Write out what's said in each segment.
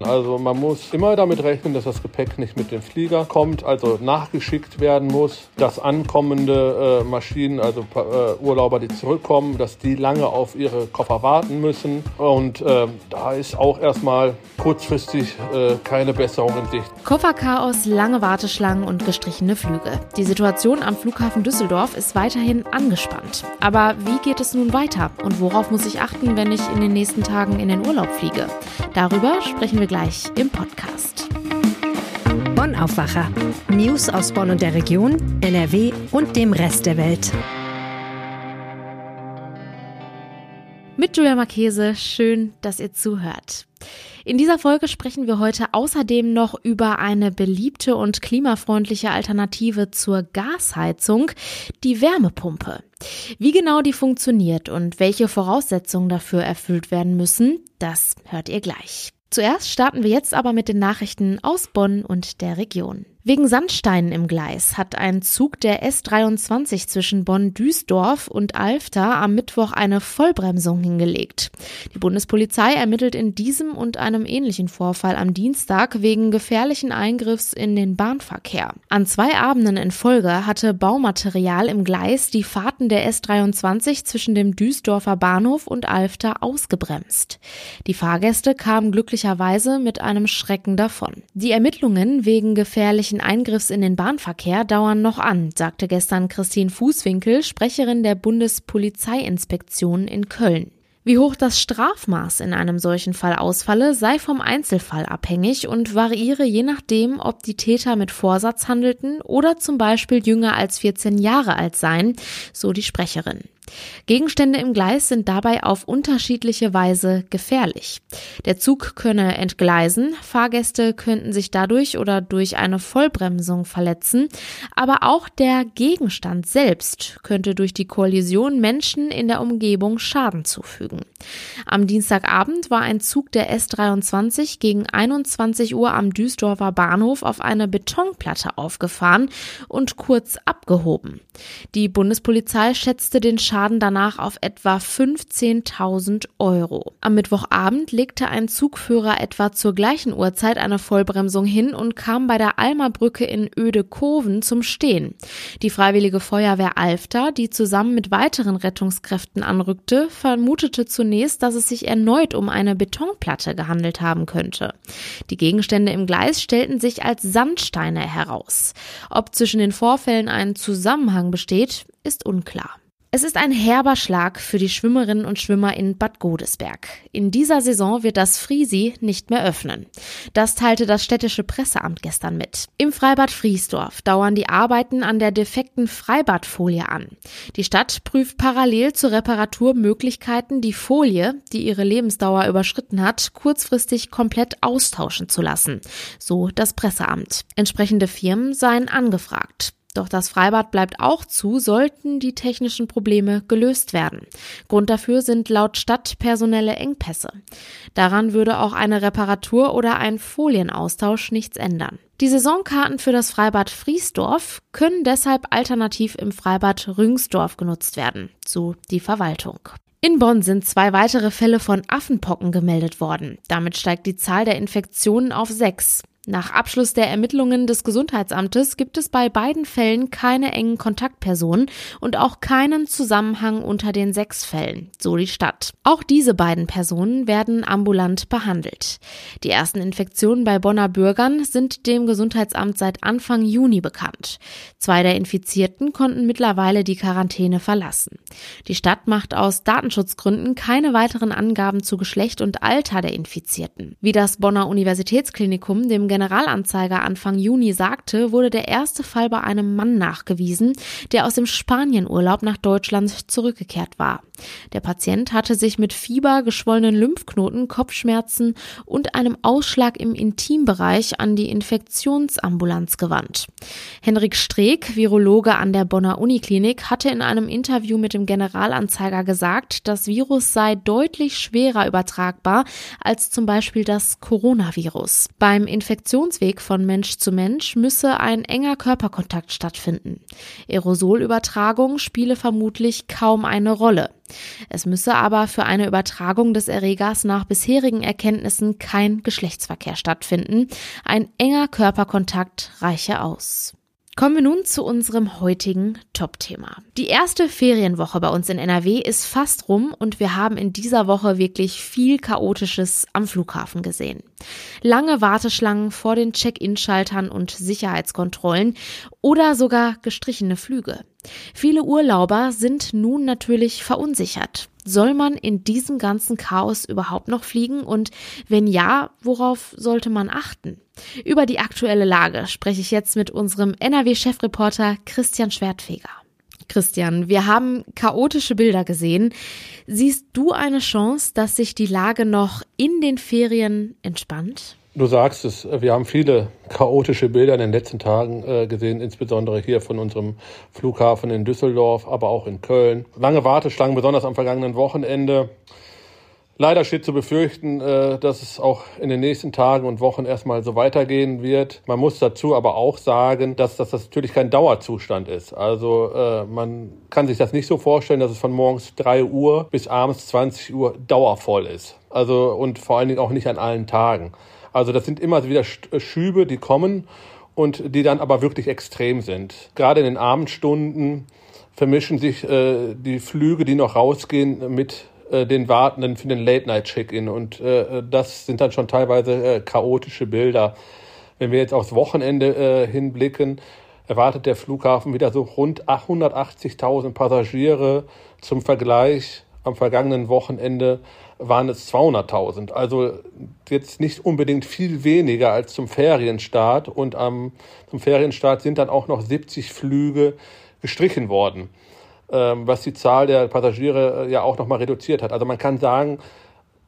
Also man muss immer damit rechnen, dass das Gepäck nicht mit dem Flieger kommt, also nachgeschickt werden muss, dass ankommende äh, Maschinen, also äh, Urlauber, die zurückkommen, dass die lange auf ihre Koffer warten müssen. Und äh, da ist auch erstmal kurzfristig äh, keine Besserung in Sicht. Kofferchaos, lange Warteschlangen und gestrichene Flüge. Die Situation am Flughafen Düsseldorf ist weiterhin angespannt. Aber wie geht es nun weiter und worauf muss ich achten, wenn ich in den nächsten Tagen in den Urlaub fliege? Darüber sprechen wir wir gleich im Podcast. Bonn Aufwacher. News aus Bonn und der Region, NRW und dem Rest der Welt. Mit Julia Marchese, schön, dass ihr zuhört. In dieser Folge sprechen wir heute außerdem noch über eine beliebte und klimafreundliche Alternative zur Gasheizung, die Wärmepumpe. Wie genau die funktioniert und welche Voraussetzungen dafür erfüllt werden müssen, das hört ihr gleich. Zuerst starten wir jetzt aber mit den Nachrichten aus Bonn und der Region. Wegen Sandsteinen im Gleis hat ein Zug der S23 zwischen Bonn-Duisdorf und Alfter am Mittwoch eine Vollbremsung hingelegt. Die Bundespolizei ermittelt in diesem und einem ähnlichen Vorfall am Dienstag wegen gefährlichen Eingriffs in den Bahnverkehr. An zwei Abenden in Folge hatte Baumaterial im Gleis die Fahrten der S23 zwischen dem Duisdorfer Bahnhof und Alfter ausgebremst. Die Fahrgäste kamen glücklicherweise mit einem Schrecken davon. Die Ermittlungen wegen gefährlichen möglichen Eingriffs in den Bahnverkehr dauern noch an, sagte gestern Christine Fußwinkel, Sprecherin der Bundespolizeiinspektion in Köln. Wie hoch das Strafmaß in einem solchen Fall ausfalle, sei vom Einzelfall abhängig und variiere je nachdem, ob die Täter mit Vorsatz handelten oder zum Beispiel jünger als 14 Jahre alt seien, so die Sprecherin. Gegenstände im Gleis sind dabei auf unterschiedliche Weise gefährlich. Der Zug könne entgleisen, Fahrgäste könnten sich dadurch oder durch eine Vollbremsung verletzen, aber auch der Gegenstand selbst könnte durch die Kollision Menschen in der Umgebung Schaden zufügen. Am Dienstagabend war ein Zug der S23 gegen 21 Uhr am Duisdorfer Bahnhof auf eine Betonplatte aufgefahren und kurz abgehoben. Die Bundespolizei schätzte den Schaden danach auf etwa 15.000 Euro. Am Mittwochabend legte ein Zugführer etwa zur gleichen Uhrzeit eine Vollbremsung hin und kam bei der Almerbrücke in Ödekoven zum Stehen. Die Freiwillige Feuerwehr Alfter, die zusammen mit weiteren Rettungskräften anrückte, vermutete zunächst, dass es sich erneut um eine Betonplatte gehandelt haben könnte. Die Gegenstände im Gleis stellten sich als Sandsteine heraus. Ob zwischen den Vorfällen ein Zusammenhang besteht, ist unklar. Es ist ein herber Schlag für die Schwimmerinnen und Schwimmer in Bad Godesberg. In dieser Saison wird das Friesi nicht mehr öffnen. Das teilte das städtische Presseamt gestern mit. Im Freibad Friesdorf dauern die Arbeiten an der defekten Freibadfolie an. Die Stadt prüft parallel zur Reparatur Möglichkeiten, die Folie, die ihre Lebensdauer überschritten hat, kurzfristig komplett austauschen zu lassen. So das Presseamt. Entsprechende Firmen seien angefragt. Doch das Freibad bleibt auch zu, sollten die technischen Probleme gelöst werden. Grund dafür sind laut Stadt personelle Engpässe. Daran würde auch eine Reparatur oder ein Folienaustausch nichts ändern. Die Saisonkarten für das Freibad Friesdorf können deshalb alternativ im Freibad Rüngsdorf genutzt werden, so die Verwaltung. In Bonn sind zwei weitere Fälle von Affenpocken gemeldet worden. Damit steigt die Zahl der Infektionen auf sechs. Nach Abschluss der Ermittlungen des Gesundheitsamtes gibt es bei beiden Fällen keine engen Kontaktpersonen und auch keinen Zusammenhang unter den sechs Fällen, so die Stadt. Auch diese beiden Personen werden ambulant behandelt. Die ersten Infektionen bei Bonner Bürgern sind dem Gesundheitsamt seit Anfang Juni bekannt. Zwei der Infizierten konnten mittlerweile die Quarantäne verlassen. Die Stadt macht aus Datenschutzgründen keine weiteren Angaben zu Geschlecht und Alter der Infizierten. Wie das Bonner Universitätsklinikum dem Generalanzeiger Anfang Juni sagte, wurde der erste Fall bei einem Mann nachgewiesen, der aus dem Spanienurlaub nach Deutschland zurückgekehrt war. Der Patient hatte sich mit Fieber, geschwollenen Lymphknoten, Kopfschmerzen und einem Ausschlag im Intimbereich an die Infektionsambulanz gewandt. Henrik Streeck, Virologe an der Bonner Uniklinik, hatte in einem Interview mit dem Generalanzeiger gesagt, das Virus sei deutlich schwerer übertragbar als zum Beispiel das Coronavirus. Beim Infektions Infektionsweg von Mensch zu Mensch müsse ein enger Körperkontakt stattfinden. Aerosolübertragung spiele vermutlich kaum eine Rolle. Es müsse aber für eine Übertragung des Erregers nach bisherigen Erkenntnissen kein Geschlechtsverkehr stattfinden. Ein enger Körperkontakt reiche aus. Kommen wir nun zu unserem heutigen Top-Thema. Die erste Ferienwoche bei uns in NRW ist fast rum und wir haben in dieser Woche wirklich viel Chaotisches am Flughafen gesehen. Lange Warteschlangen vor den Check-in-Schaltern und Sicherheitskontrollen oder sogar gestrichene Flüge. Viele Urlauber sind nun natürlich verunsichert. Soll man in diesem ganzen Chaos überhaupt noch fliegen? Und wenn ja, worauf sollte man achten? Über die aktuelle Lage spreche ich jetzt mit unserem NRW-Chefreporter Christian Schwertfeger. Christian, wir haben chaotische Bilder gesehen. Siehst du eine Chance, dass sich die Lage noch in den Ferien entspannt? Du sagst es, wir haben viele chaotische Bilder in den letzten Tagen äh, gesehen, insbesondere hier von unserem Flughafen in Düsseldorf, aber auch in Köln. Lange Warteschlangen, besonders am vergangenen Wochenende. Leider steht zu befürchten, äh, dass es auch in den nächsten Tagen und Wochen erstmal so weitergehen wird. Man muss dazu aber auch sagen, dass, das natürlich kein Dauerzustand ist. Also äh, man kann sich das nicht so vorstellen, dass es von morgens drei Uhr bis abends 20 Uhr dauervoll ist. Also und vor allen Dingen auch nicht an allen Tagen. Also das sind immer wieder äh, Schübe, die kommen und die dann aber wirklich extrem sind. Gerade in den Abendstunden vermischen sich die Flüge, die noch rausgehen, mit äh, den Wartenden für den Late-Night-Check-In. Und äh, das sind dann schon teilweise äh, chaotische Bilder. Wenn wir jetzt aufs Wochenende äh, hinblicken, erwartet der Flughafen wieder so rund 180.000 Passagiere. Zum Vergleich am vergangenen Wochenende waren es 200.000. Also jetzt nicht unbedingt viel weniger als zum Ferienstart. Und am, zum Ferienstart sind dann auch noch 70 Flüge gestrichen worden, was die Zahl der Passagiere äh, ja auch nochmal reduziert hat. Also man kann sagen,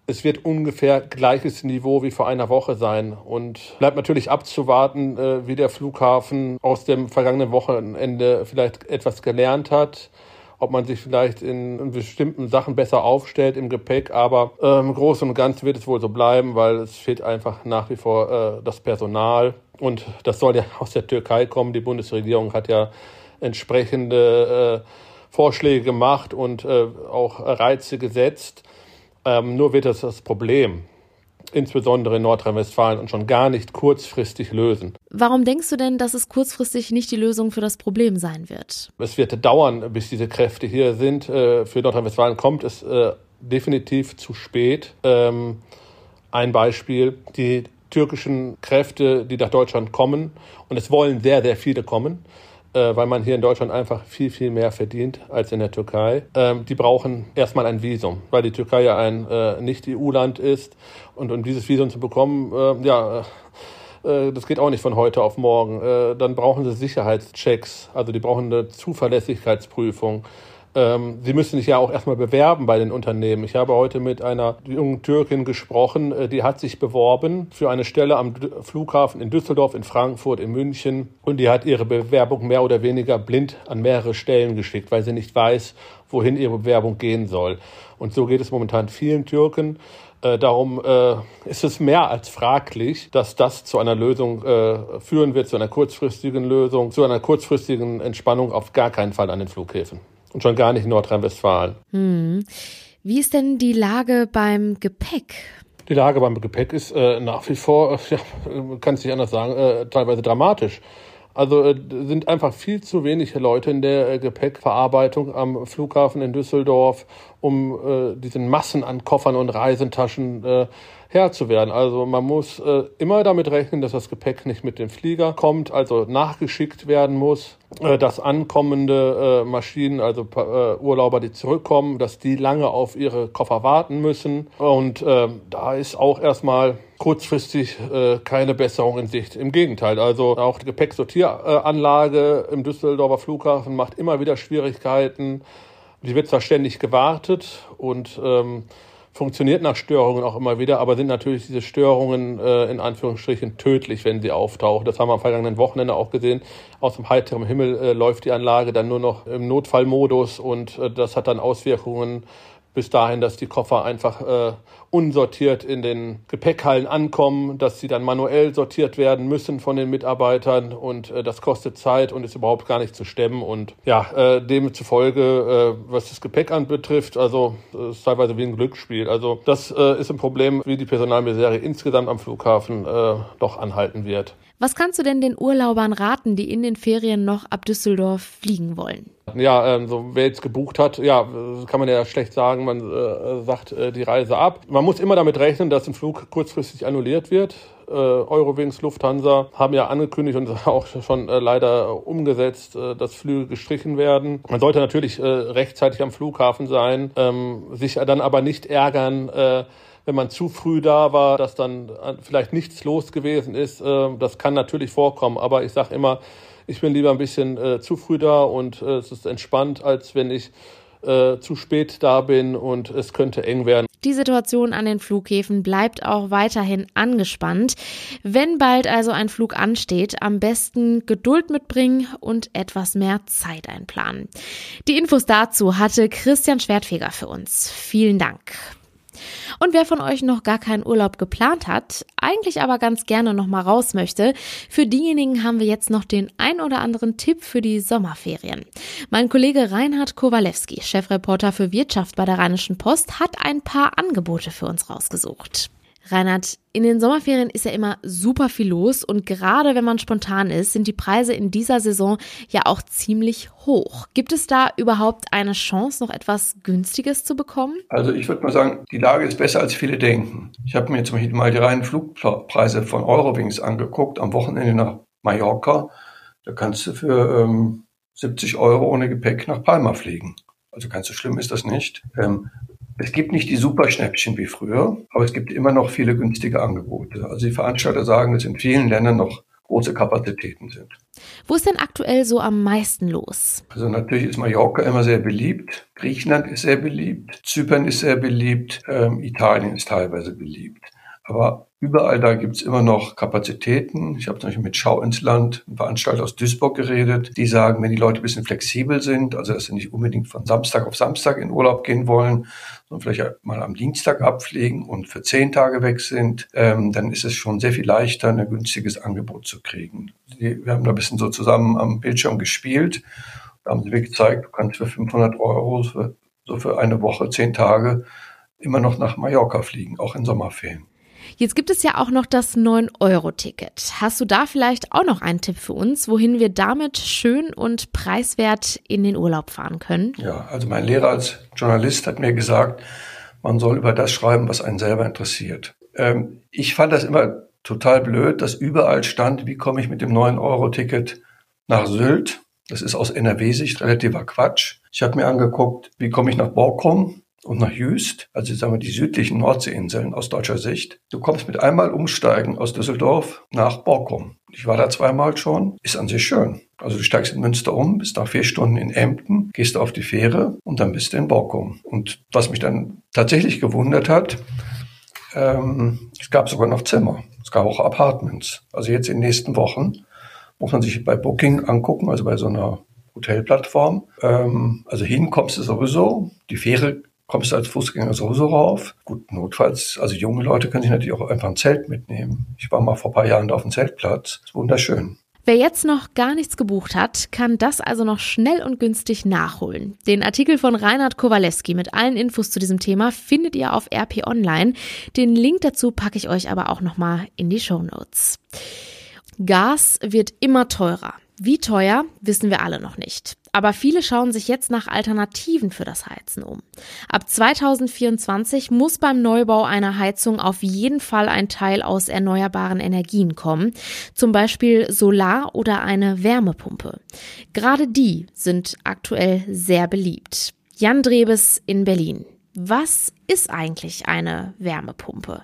es wird ungefähr gleiches Niveau wie vor einer Woche sein. Und bleibt natürlich abzuwarten, äh, wie der Flughafen aus dem vergangenen Wochenende vielleicht etwas gelernt hat ob man sich vielleicht in, bestimmten Sachen besser aufstellt im Gepäck. Aber im Großen und Ganzen wird es wohl so bleiben, weil es fehlt einfach nach wie vor äh, das Personal. Und das soll ja aus der Türkei kommen. Die Bundesregierung hat ja entsprechende äh, Vorschläge gemacht und äh, auch Reize gesetzt. Ähm, nur wird das das Problem insbesondere in Nordrhein-Westfalen und schon gar nicht kurzfristig lösen. Warum denkst du denn, dass es kurzfristig nicht die Lösung für das Problem sein wird? Es wird dauern, bis diese Kräfte hier sind. Äh, für Nordrhein-Westfalen kommt es äh, definitiv zu spät. Ähm, ein Beispiel, die türkischen Kräfte, die nach Deutschland kommen, und es wollen sehr, sehr viele kommen, äh, weil man hier in Deutschland einfach viel, viel mehr verdient als in der Türkei. Ähm, die brauchen erstmal ein Visum, weil die Türkei ja ein äh, Nicht-EU-Land ist. Und um dieses Visum zu bekommen, äh, ja, äh, das geht auch nicht von heute auf morgen. Äh, dann brauchen sie Sicherheitschecks, also die brauchen eine Zuverlässigkeitsprüfung. Ähm, sie müssen sich ja auch erstmal bewerben bei den Unternehmen. Ich habe heute mit einer jungen Türkin gesprochen, äh, die hat sich beworben für eine Stelle am Flughafen in Düsseldorf, in Frankfurt, in München und die hat ihre Bewerbung mehr oder weniger blind an mehrere Stellen geschickt, weil sie nicht weiß, wohin ihre Bewerbung gehen soll. Und so geht es momentan vielen Türken. Äh, darum äh, ist es mehr als fraglich, dass das zu einer Lösung äh, führen wird, zu einer kurzfristigen Lösung, zu einer kurzfristigen Entspannung auf gar keinen Fall an den Flughäfen. Und schon gar nicht in Nordrhein-Westfalen. Hm. Wie ist denn die Lage beim Gepäck? Die Lage beim Gepäck ist äh, nach wie vor, ja, kann es nicht anders sagen, äh, teilweise dramatisch. Also äh, sind einfach viel zu wenig Leute in der äh, Gepäckverarbeitung am Flughafen in Düsseldorf, um äh, diesen Massen an Koffern und Reisentaschen äh, Herr zu werden. Also man muss äh, immer damit rechnen, dass das Gepäck nicht mit dem Flieger kommt, also nachgeschickt werden muss, äh, dass ankommende äh, Maschinen, also äh, Urlauber, die zurückkommen, dass die lange auf ihre Koffer warten müssen. Und äh, da ist auch erstmal kurzfristig äh, keine Besserung in Sicht. Im Gegenteil, also auch die Gepäcksortieranlage im Düsseldorfer Flughafen macht immer wieder Schwierigkeiten. Die wird zwar ständig gewartet und ähm, funktioniert nach Störungen auch immer wieder, aber sind natürlich diese Störungen äh, in Anführungsstrichen tödlich, wenn sie auftauchen. Das haben wir am vergangenen Wochenende auch gesehen. Aus dem heiteren Himmel äh, läuft die Anlage dann nur noch im Notfallmodus und äh, das hat dann Auswirkungen bis dahin, dass die Koffer einfach äh, unsortiert in den Gepäckhallen ankommen, dass sie dann manuell sortiert werden müssen von den Mitarbeitern und äh, das kostet Zeit und ist überhaupt gar nicht zu stemmen und ja, äh, demzufolge, äh, was das Gepäck anbetrifft, also äh, ist teilweise wie ein Glücksspiel. Also das äh, ist ein Problem, wie die Personalmisere insgesamt am Flughafen äh, doch anhalten wird. Was kannst du denn den Urlaubern raten, die in den Ferien noch ab Düsseldorf fliegen wollen? Ja, ähm, so wer jetzt gebucht hat, ja, kann man ja schlecht sagen, man äh, sagt äh, die Reise ab. Man muss immer damit rechnen, dass ein Flug kurzfristig annulliert wird. Äh, Eurowings, Lufthansa haben ja angekündigt und auch schon äh, leider umgesetzt, äh, dass Flüge gestrichen werden. Man sollte natürlich äh, rechtzeitig am Flughafen sein, ähm, sich dann aber nicht ärgern, wenn man zu früh da war, dass dann äh, vielleicht nichts los gewesen ist. Äh, das kann natürlich vorkommen, aber ich sage immer, ich bin lieber ein bisschen äh, zu früh da und äh, es ist entspannt, als wenn ich äh, zu spät da bin und es könnte eng werden. Die Situation an den Flughäfen bleibt auch weiterhin angespannt. Wenn bald also ein Flug ansteht, am besten Geduld mitbringen und etwas mehr Zeit einplanen. Die Infos dazu hatte Christian Schwertfeger für uns. Vielen Dank. Und wer von euch noch gar keinen Urlaub geplant hat, eigentlich aber ganz gerne noch mal raus möchte, für diejenigen haben wir jetzt noch den ein oder anderen Tipp für die Sommerferien. Mein Kollege Reinhard Kowalewski, Chefreporter für Wirtschaft bei der Rheinischen Post, hat ein paar Angebote für uns rausgesucht. Reinhard, in den Sommerferien ist ja immer super viel los und gerade wenn man spontan ist, sind die Preise in dieser Saison ja auch ziemlich hoch. Gibt es da überhaupt eine Chance, noch etwas Günstiges zu bekommen? Also ich würde mal sagen, die Lage ist besser, als viele denken. Ich habe mir zum Beispiel mal die reinen Flugpreise von Eurowings angeguckt am Wochenende nach Mallorca. Da kannst du für ähm, 70 Euro ohne Gepäck nach Palma fliegen. Also ganz so schlimm ist das nicht. Ähm, es gibt nicht die Superschnäppchen wie früher, aber es gibt immer noch viele günstige Angebote. Also die Veranstalter sagen, dass in vielen Ländern noch große Kapazitäten sind. Wo ist denn aktuell so am meisten los? Also natürlich ist Mallorca immer sehr beliebt, Griechenland ist sehr beliebt, Zypern ist sehr beliebt, ähm, Italien ist teilweise beliebt. Aber überall da gibt's immer noch Kapazitäten. Ich habe zum Beispiel mit Schau ins Land, einem Veranstalter aus Duisburg geredet. Die sagen, wenn die Leute ein bisschen flexibel sind, also dass sie nicht unbedingt von Samstag auf Samstag in Urlaub gehen wollen, sondern vielleicht mal am Dienstag abfliegen und für zehn Tage weg sind, ähm, dann ist es schon sehr viel leichter, ein günstiges Angebot zu kriegen. Die, wir haben da ein bisschen so zusammen am Bildschirm gespielt. Da haben sie mir gezeigt, du kannst für 500 Euro für, so für eine Woche, zehn Tage immer noch nach Mallorca fliegen, auch in Sommerferien. Jetzt gibt es ja auch noch das 9-Euro-Ticket. Hast du da vielleicht auch noch einen Tipp für uns, wohin wir damit schön und preiswert in den Urlaub fahren können? Ja, also mein Lehrer als Journalist hat mir gesagt, man soll über das schreiben, was einen selber interessiert. Ähm, ich fand das immer total blöd, dass überall stand, wie komme ich mit dem 9-Euro-Ticket nach Sylt. Das ist aus NRW-Sicht relativer Quatsch. Ich habe mir angeguckt, wie komme ich nach Borkum und nach Jüst, also sagen wir die südlichen Nordseeinseln aus deutscher Sicht. Du kommst mit einmal umsteigen aus Düsseldorf nach Borkum. Ich war da zweimal schon, ist an sich schön. Also du steigst in Münster um, bist nach vier Stunden in Emden, gehst auf die Fähre und dann bist du in Borkum. Und was mich dann tatsächlich gewundert hat, ähm, es gab sogar noch Zimmer. Es gab auch Apartments. Also jetzt in den nächsten Wochen muss man sich bei Booking angucken, also bei so einer Hotelplattform. Ähm, also hin kommst du sowieso. Die Fähre kommst du als Fußgänger sowieso rauf. Gut, notfalls, also junge Leute können sich natürlich auch einfach ein Zelt mitnehmen. Ich war mal vor ein paar Jahren da auf dem Zeltplatz. Ist wunderschön. Wer jetzt noch gar nichts gebucht hat, kann das also noch schnell und günstig nachholen. Den Artikel von Reinhard Kowalewski mit allen Infos zu diesem Thema findet ihr auf RP Online. Den Link dazu packe ich euch aber auch nochmal in die Show Notes. Gas wird immer teurer. Wie teuer, wissen wir alle noch nicht. Aber viele schauen sich jetzt nach Alternativen für das Heizen um. Ab 2024 muss beim Neubau einer Heizung auf jeden Fall ein Teil aus erneuerbaren Energien kommen, zum Beispiel Solar oder eine Wärmepumpe. Gerade die sind aktuell sehr beliebt. Jan Drebes in Berlin. Was ist eigentlich eine Wärmepumpe?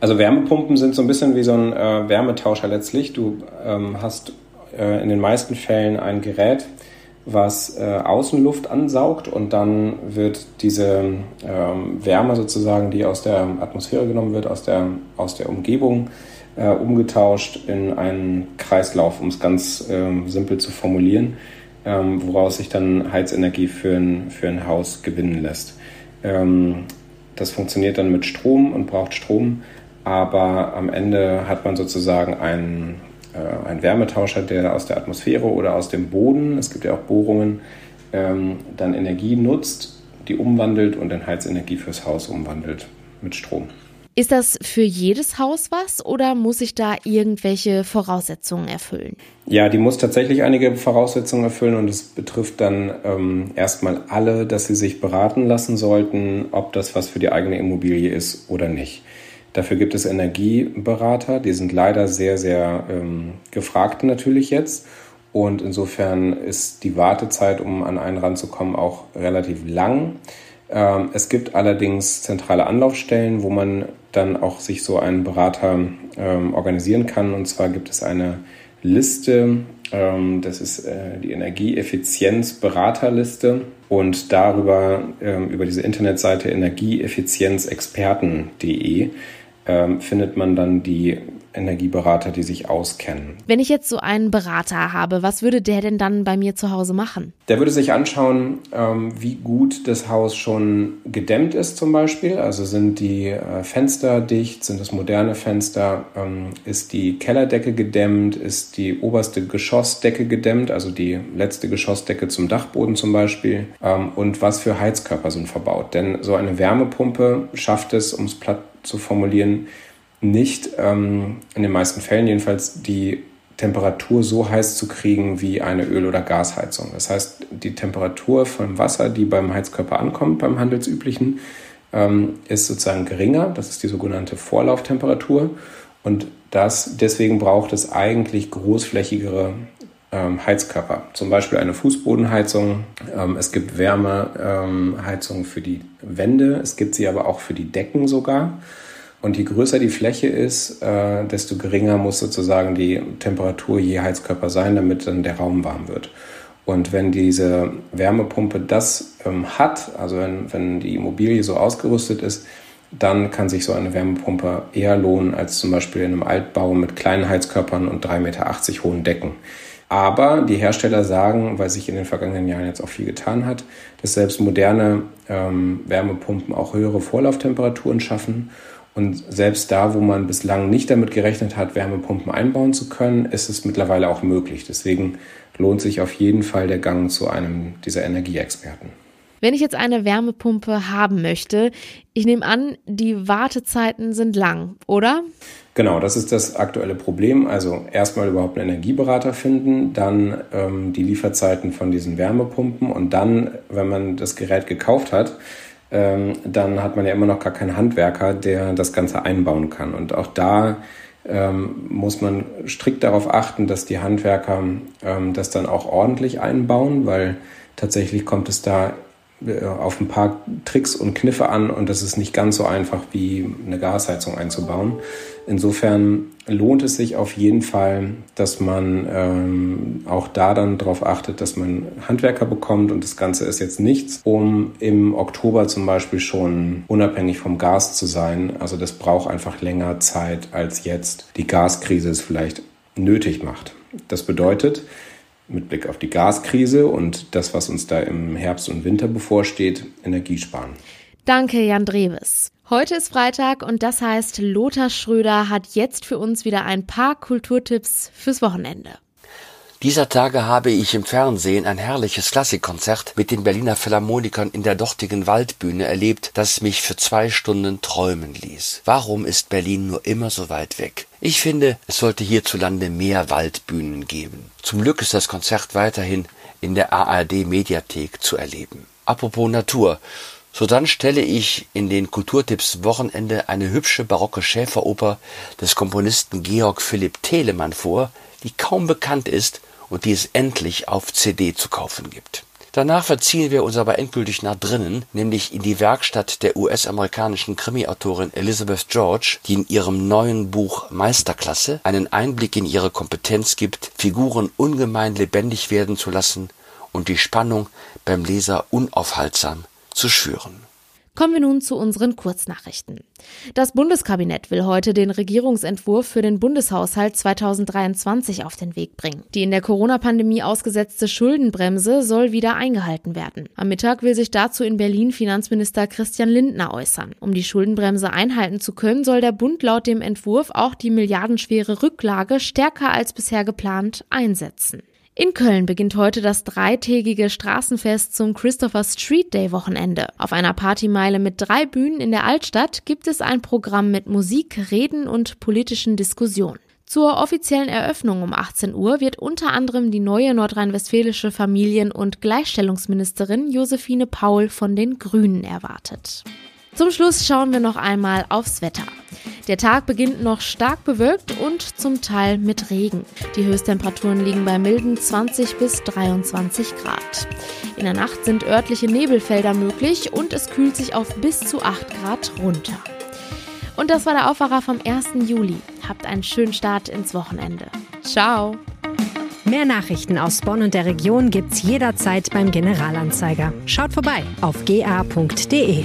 Also Wärmepumpen sind so ein bisschen wie so ein äh, Wärmetauscher letztlich. Du ähm, hast äh, in den meisten Fällen ein Gerät, was äh, Außenluft ansaugt und dann wird diese ähm, Wärme sozusagen, die aus der Atmosphäre genommen wird, aus der, aus der Umgebung, äh, umgetauscht in einen Kreislauf, um es ganz ähm, simpel zu formulieren, ähm, woraus sich dann Heizenergie für ein, für ein Haus gewinnen lässt. Ähm, das funktioniert dann mit Strom und braucht Strom, aber am Ende hat man sozusagen einen, äh, einen Wärmetauscher, der aus der Atmosphäre oder aus dem Boden, es gibt ja auch Bohrungen, ähm, dann Energie nutzt, die umwandelt und in Heizenergie fürs Haus umwandelt mit Strom. Ist das für jedes Haus was oder muss ich da irgendwelche Voraussetzungen erfüllen? Ja, die muss tatsächlich einige Voraussetzungen erfüllen und es betrifft dann ähm, erstmal alle, dass sie sich beraten lassen sollten, ob das was für die eigene Immobilie ist oder nicht. Dafür gibt es Energieberater, die sind leider sehr, sehr ähm, gefragt natürlich jetzt. Und insofern ist die Wartezeit, um an einen ranzukommen, auch relativ lang. Ähm, es gibt allerdings zentrale Anlaufstellen, wo man dann auch sich so einen Berater ähm, organisieren kann. Und zwar gibt es eine Liste, ähm, das ist äh, die Energieeffizienz-Beraterliste. Und darüber, über diese Internetseite energieeffizienzexperten.de, ähm, findet man dann die Energieberater, die sich auskennen. Wenn ich jetzt so einen Berater habe, was würde der denn dann bei mir zu Hause machen? Der würde sich anschauen, ähm, wie gut das Haus schon gedämmt ist zum Beispiel. Also sind die äh, Fenster dicht, sind es moderne Fenster, ähm, ist die Kellerdecke gedämmt, ist die oberste Geschossdecke gedämmt, also die letzte Geschossdecke zum Dachboden zum Beispiel und was für Heizkörper sind verbaut. Denn so eine Wärmepumpe schafft es, um es platt zu formulieren, nicht ähm, in den meisten Fällen jedenfalls die Temperatur so heiß zu kriegen wie eine Öl- oder Gasheizung. Das heißt, die Temperatur vom Wasser, die beim Heizkörper ankommt, beim handelsüblichen, ähm, ist sozusagen geringer. Das ist die sogenannte Vorlauftemperatur. Und das, deswegen braucht es eigentlich großflächigere ähm, Heizkörper. Zum Beispiel eine Fußbodenheizung. Ähm, es gibt Wärmeheizungen für die Wände. Es gibt sie aber auch für die Decken sogar. Und je größer die Fläche ist, äh, desto geringer muss sozusagen die Temperatur je Heizkörper sein, damit dann der Raum warm wird. Und wenn diese Wärmepumpe das ähm, hat, also wenn, wenn die Immobilie so ausgerüstet ist, dann kann sich so eine Wärmepumpe eher lohnen als zum Beispiel in einem Altbau mit kleinen Heizkörpern und 3,80 Meter hohen Decken. Aber die Hersteller sagen, weil sich in den vergangenen Jahren jetzt auch viel getan hat, dass selbst moderne ähm, Wärmepumpen auch höhere Vorlauftemperaturen schaffen und selbst da, wo man bislang nicht damit gerechnet hat, Wärmepumpen einbauen zu können, ist es mittlerweile auch möglich. Deswegen lohnt sich auf jeden Fall der Gang zu einem dieser Energieexperten. Wenn ich jetzt eine Wärmepumpe haben möchte, ich nehme an, die Wartezeiten sind lang, oder? Genau, das ist das aktuelle Problem. Also erstmal überhaupt einen Energieberater finden, dann ähm, die Lieferzeiten von diesen Wärmepumpen und dann, wenn man das Gerät gekauft hat, ähm, dann hat man ja immer noch gar keinen Handwerker, der das Ganze einbauen kann. Und auch da ähm, muss man strikt darauf achten, dass die Handwerker ähm, das dann auch ordentlich einbauen, weil tatsächlich kommt es da auf ein paar Tricks und Kniffe an und das ist nicht ganz so einfach wie eine Gasheizung einzubauen. Insofern lohnt es sich auf jeden Fall, dass man ähm, auch da dann darauf achtet, dass man Handwerker bekommt und das Ganze ist jetzt nichts, um im Oktober zum Beispiel schon unabhängig vom Gas zu sein. Also das braucht einfach länger Zeit, als jetzt die Gaskrise es vielleicht nötig macht. Das bedeutet, mit Blick auf die Gaskrise und das, was uns da im Herbst und Winter bevorsteht, Energie sparen. Danke, Jan Dreves. Heute ist Freitag und das heißt, Lothar Schröder hat jetzt für uns wieder ein paar Kulturtipps fürs Wochenende. Dieser Tage habe ich im Fernsehen ein herrliches Klassikkonzert mit den Berliner Philharmonikern in der dortigen Waldbühne erlebt, das mich für zwei Stunden träumen ließ. Warum ist Berlin nur immer so weit weg? Ich finde, es sollte hierzulande mehr Waldbühnen geben. Zum Glück ist das Konzert weiterhin in der ARD Mediathek zu erleben. Apropos Natur. So dann stelle ich in den Kulturtipps Wochenende eine hübsche barocke Schäferoper des Komponisten Georg Philipp Telemann vor, die kaum bekannt ist und die es endlich auf CD zu kaufen gibt. Danach verziehen wir uns aber endgültig nach drinnen, nämlich in die Werkstatt der US-amerikanischen Krimi-Autorin Elizabeth George, die in ihrem neuen Buch Meisterklasse einen Einblick in ihre Kompetenz gibt, Figuren ungemein lebendig werden zu lassen und die Spannung beim Leser unaufhaltsam zu schüren. Kommen wir nun zu unseren Kurznachrichten. Das Bundeskabinett will heute den Regierungsentwurf für den Bundeshaushalt 2023 auf den Weg bringen. Die in der Corona-Pandemie ausgesetzte Schuldenbremse soll wieder eingehalten werden. Am Mittag will sich dazu in Berlin Finanzminister Christian Lindner äußern. Um die Schuldenbremse einhalten zu können, soll der Bund laut dem Entwurf auch die milliardenschwere Rücklage stärker als bisher geplant einsetzen. In Köln beginnt heute das dreitägige Straßenfest zum Christopher Street Day Wochenende. Auf einer Partymeile mit drei Bühnen in der Altstadt gibt es ein Programm mit Musik, Reden und politischen Diskussionen. Zur offiziellen Eröffnung um 18 Uhr wird unter anderem die neue nordrhein-westfälische Familien- und Gleichstellungsministerin Josephine Paul von den Grünen erwartet. Zum Schluss schauen wir noch einmal aufs Wetter. Der Tag beginnt noch stark bewölkt und zum Teil mit Regen. Die Höchsttemperaturen liegen bei milden 20 bis 23 Grad. In der Nacht sind örtliche Nebelfelder möglich und es kühlt sich auf bis zu 8 Grad runter. Und das war der Aufwacher vom 1. Juli. Habt einen schönen Start ins Wochenende. Ciao! Mehr Nachrichten aus Bonn und der Region gibt's jederzeit beim Generalanzeiger. Schaut vorbei auf ga.de.